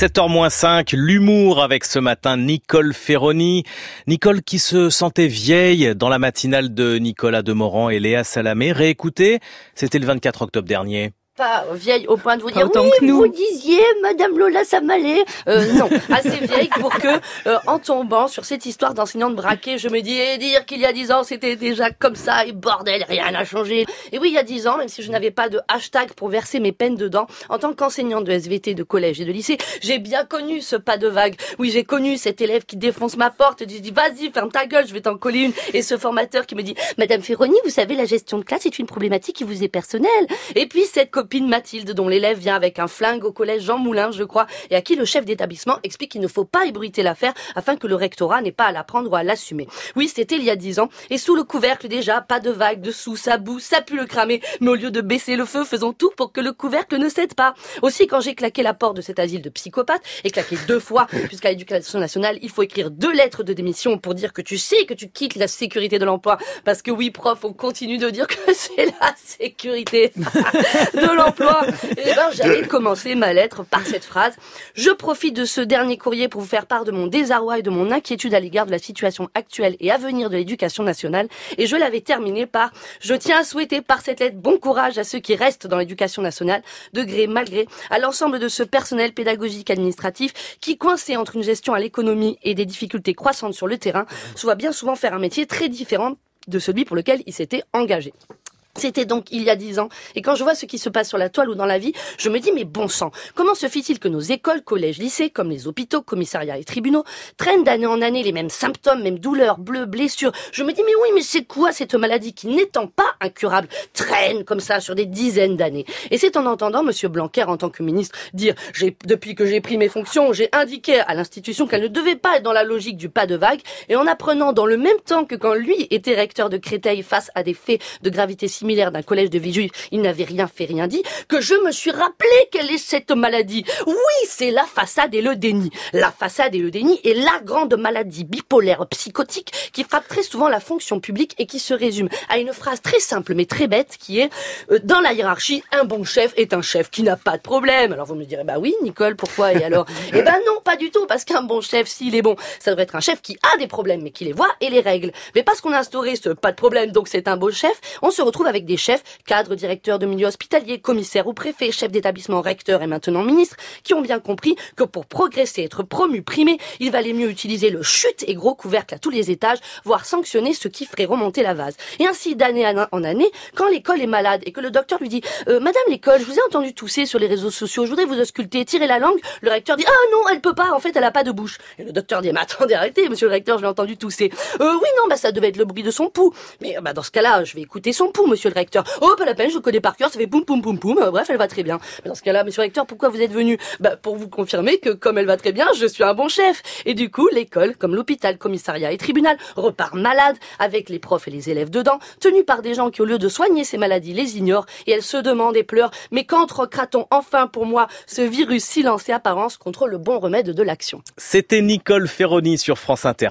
7h-5, l'humour avec ce matin Nicole Ferroni. Nicole qui se sentait vieille dans la matinale de Nicolas Demorand et Léa Salamé. Réécoutez, c'était le 24 octobre dernier pas vieille au point de vous dire oui, que nous. vous disiez Madame Lola Samalé. Euh, non, assez vieille pour que, euh, en tombant sur cette histoire d'enseignante braquée, je me dis, et dire qu'il y a dix ans c'était déjà comme ça, et bordel, rien n'a changé. Et oui, il y a dix ans, même si je n'avais pas de hashtag pour verser mes peines dedans, en tant qu'enseignante de SVT de collège et de lycée, j'ai bien connu ce pas de vague. Oui, j'ai connu cet élève qui défonce ma porte et dit, vas-y, ferme ta gueule, je vais t'en coller une. Et ce formateur qui me dit, Madame Ferroni, vous savez, la gestion de classe est une problématique qui vous est personnelle. Et puis cette copine Mathilde, dont l'élève vient avec un flingue au collège Jean Moulin, je crois, et à qui le chef d'établissement explique qu'il ne faut pas ébruiter l'affaire afin que le rectorat n'ait pas à la prendre ou à l'assumer. Oui, c'était il y a dix ans, et sous le couvercle déjà, pas de vague, dessous, ça boue, ça pue le cramer, mais au lieu de baisser le feu, faisons tout pour que le couvercle ne cède pas. Aussi, quand j'ai claqué la porte de cet asile de psychopathes, et claqué deux fois, puisqu'à l'éducation nationale, il faut écrire deux lettres de démission pour dire que tu sais que tu quittes la sécurité de l'emploi, parce que oui, prof, on continue de dire que c'est la sécurité de l'emploi, et eh ben, j'allais commencer ma lettre par cette phrase. Je profite de ce dernier courrier pour vous faire part de mon désarroi et de mon inquiétude à l'égard de la situation actuelle et à venir de l'éducation nationale. Et je l'avais terminé par Je tiens à souhaiter par cette lettre bon courage à ceux qui restent dans l'éducation nationale, de gré malgré, à l'ensemble de ce personnel pédagogique administratif qui, coincé entre une gestion à l'économie et des difficultés croissantes sur le terrain, se voit bien souvent faire un métier très différent de celui pour lequel il s'était engagé. C'était donc il y a dix ans. Et quand je vois ce qui se passe sur la toile ou dans la vie, je me dis, mais bon sang, comment se fait-il que nos écoles, collèges, lycées, comme les hôpitaux, commissariats et tribunaux, traînent d'année en année les mêmes symptômes, mêmes douleurs, bleus, blessures? Je me dis, mais oui, mais c'est quoi cette maladie qui, n'étant pas incurable, traîne comme ça sur des dizaines d'années? Et c'est en entendant Monsieur Blanquer, en tant que ministre, dire, depuis que j'ai pris mes fonctions, j'ai indiqué à l'institution qu'elle ne devait pas être dans la logique du pas de vague, et en apprenant dans le même temps que quand lui était recteur de Créteil face à des faits de gravité similaire d'un collège de il n'avait rien fait, rien dit, que je me suis rappelé quelle est cette maladie. Oui, c'est la façade et le déni. La façade et le déni est la grande maladie bipolaire psychotique qui frappe très souvent la fonction publique et qui se résume à une phrase très simple mais très bête qui est euh, dans la hiérarchie, un bon chef est un chef qui n'a pas de problème. Alors vous me direz bah oui, Nicole, pourquoi Et alors? Eh ben non, pas du tout, parce qu'un bon chef, s'il est bon, ça devrait être un chef qui a des problèmes mais qui les voit et les règle. Mais parce qu'on a instauré ce pas de problème, donc c'est un bon chef, on se retrouve avec des chefs, cadres, directeurs de milieu hospitalier, commissaires ou préfets, chefs d'établissement, recteurs et maintenant ministres, qui ont bien compris que pour progresser, être promu, primé, il valait mieux utiliser le chute et gros couvercle à tous les étages, voire sanctionner ce qui ferait remonter la vase. Et ainsi, d'année en année, quand l'école est malade et que le docteur lui dit euh, Madame l'école, je vous ai entendu tousser sur les réseaux sociaux, je voudrais vous ausculter, tirer la langue », le recteur dit « Ah non, elle peut pas, en fait, elle a pas de bouche. » Et le docteur dit « Mais attendez, arrêtez, monsieur le recteur, je l'ai entendu tousser. Euh, oui, non, bah ça devait être le bruit de son pouls. Mais bah dans ce cas-là, je vais écouter son pouls, monsieur le recteur. Oh, pas la peine, je connais par cœur, ça fait poum poum poum poum. Euh, bref, elle va très bien. Mais dans ce cas-là, monsieur le recteur, pourquoi vous êtes venu? Bah pour vous confirmer que comme elle va très bien, je suis un bon chef. Et du coup, l'école, comme l'hôpital, commissariat et tribunal, repart malade avec les profs et les élèves dedans, tenus par des gens qui au lieu de soigner ces maladies les ignorent et elles se demandent et pleurent. Mais quand recratons enfin pour moi ce virus silence et apparence contre le bon remède de l'action? C'était Nicole Ferroni sur France Inter.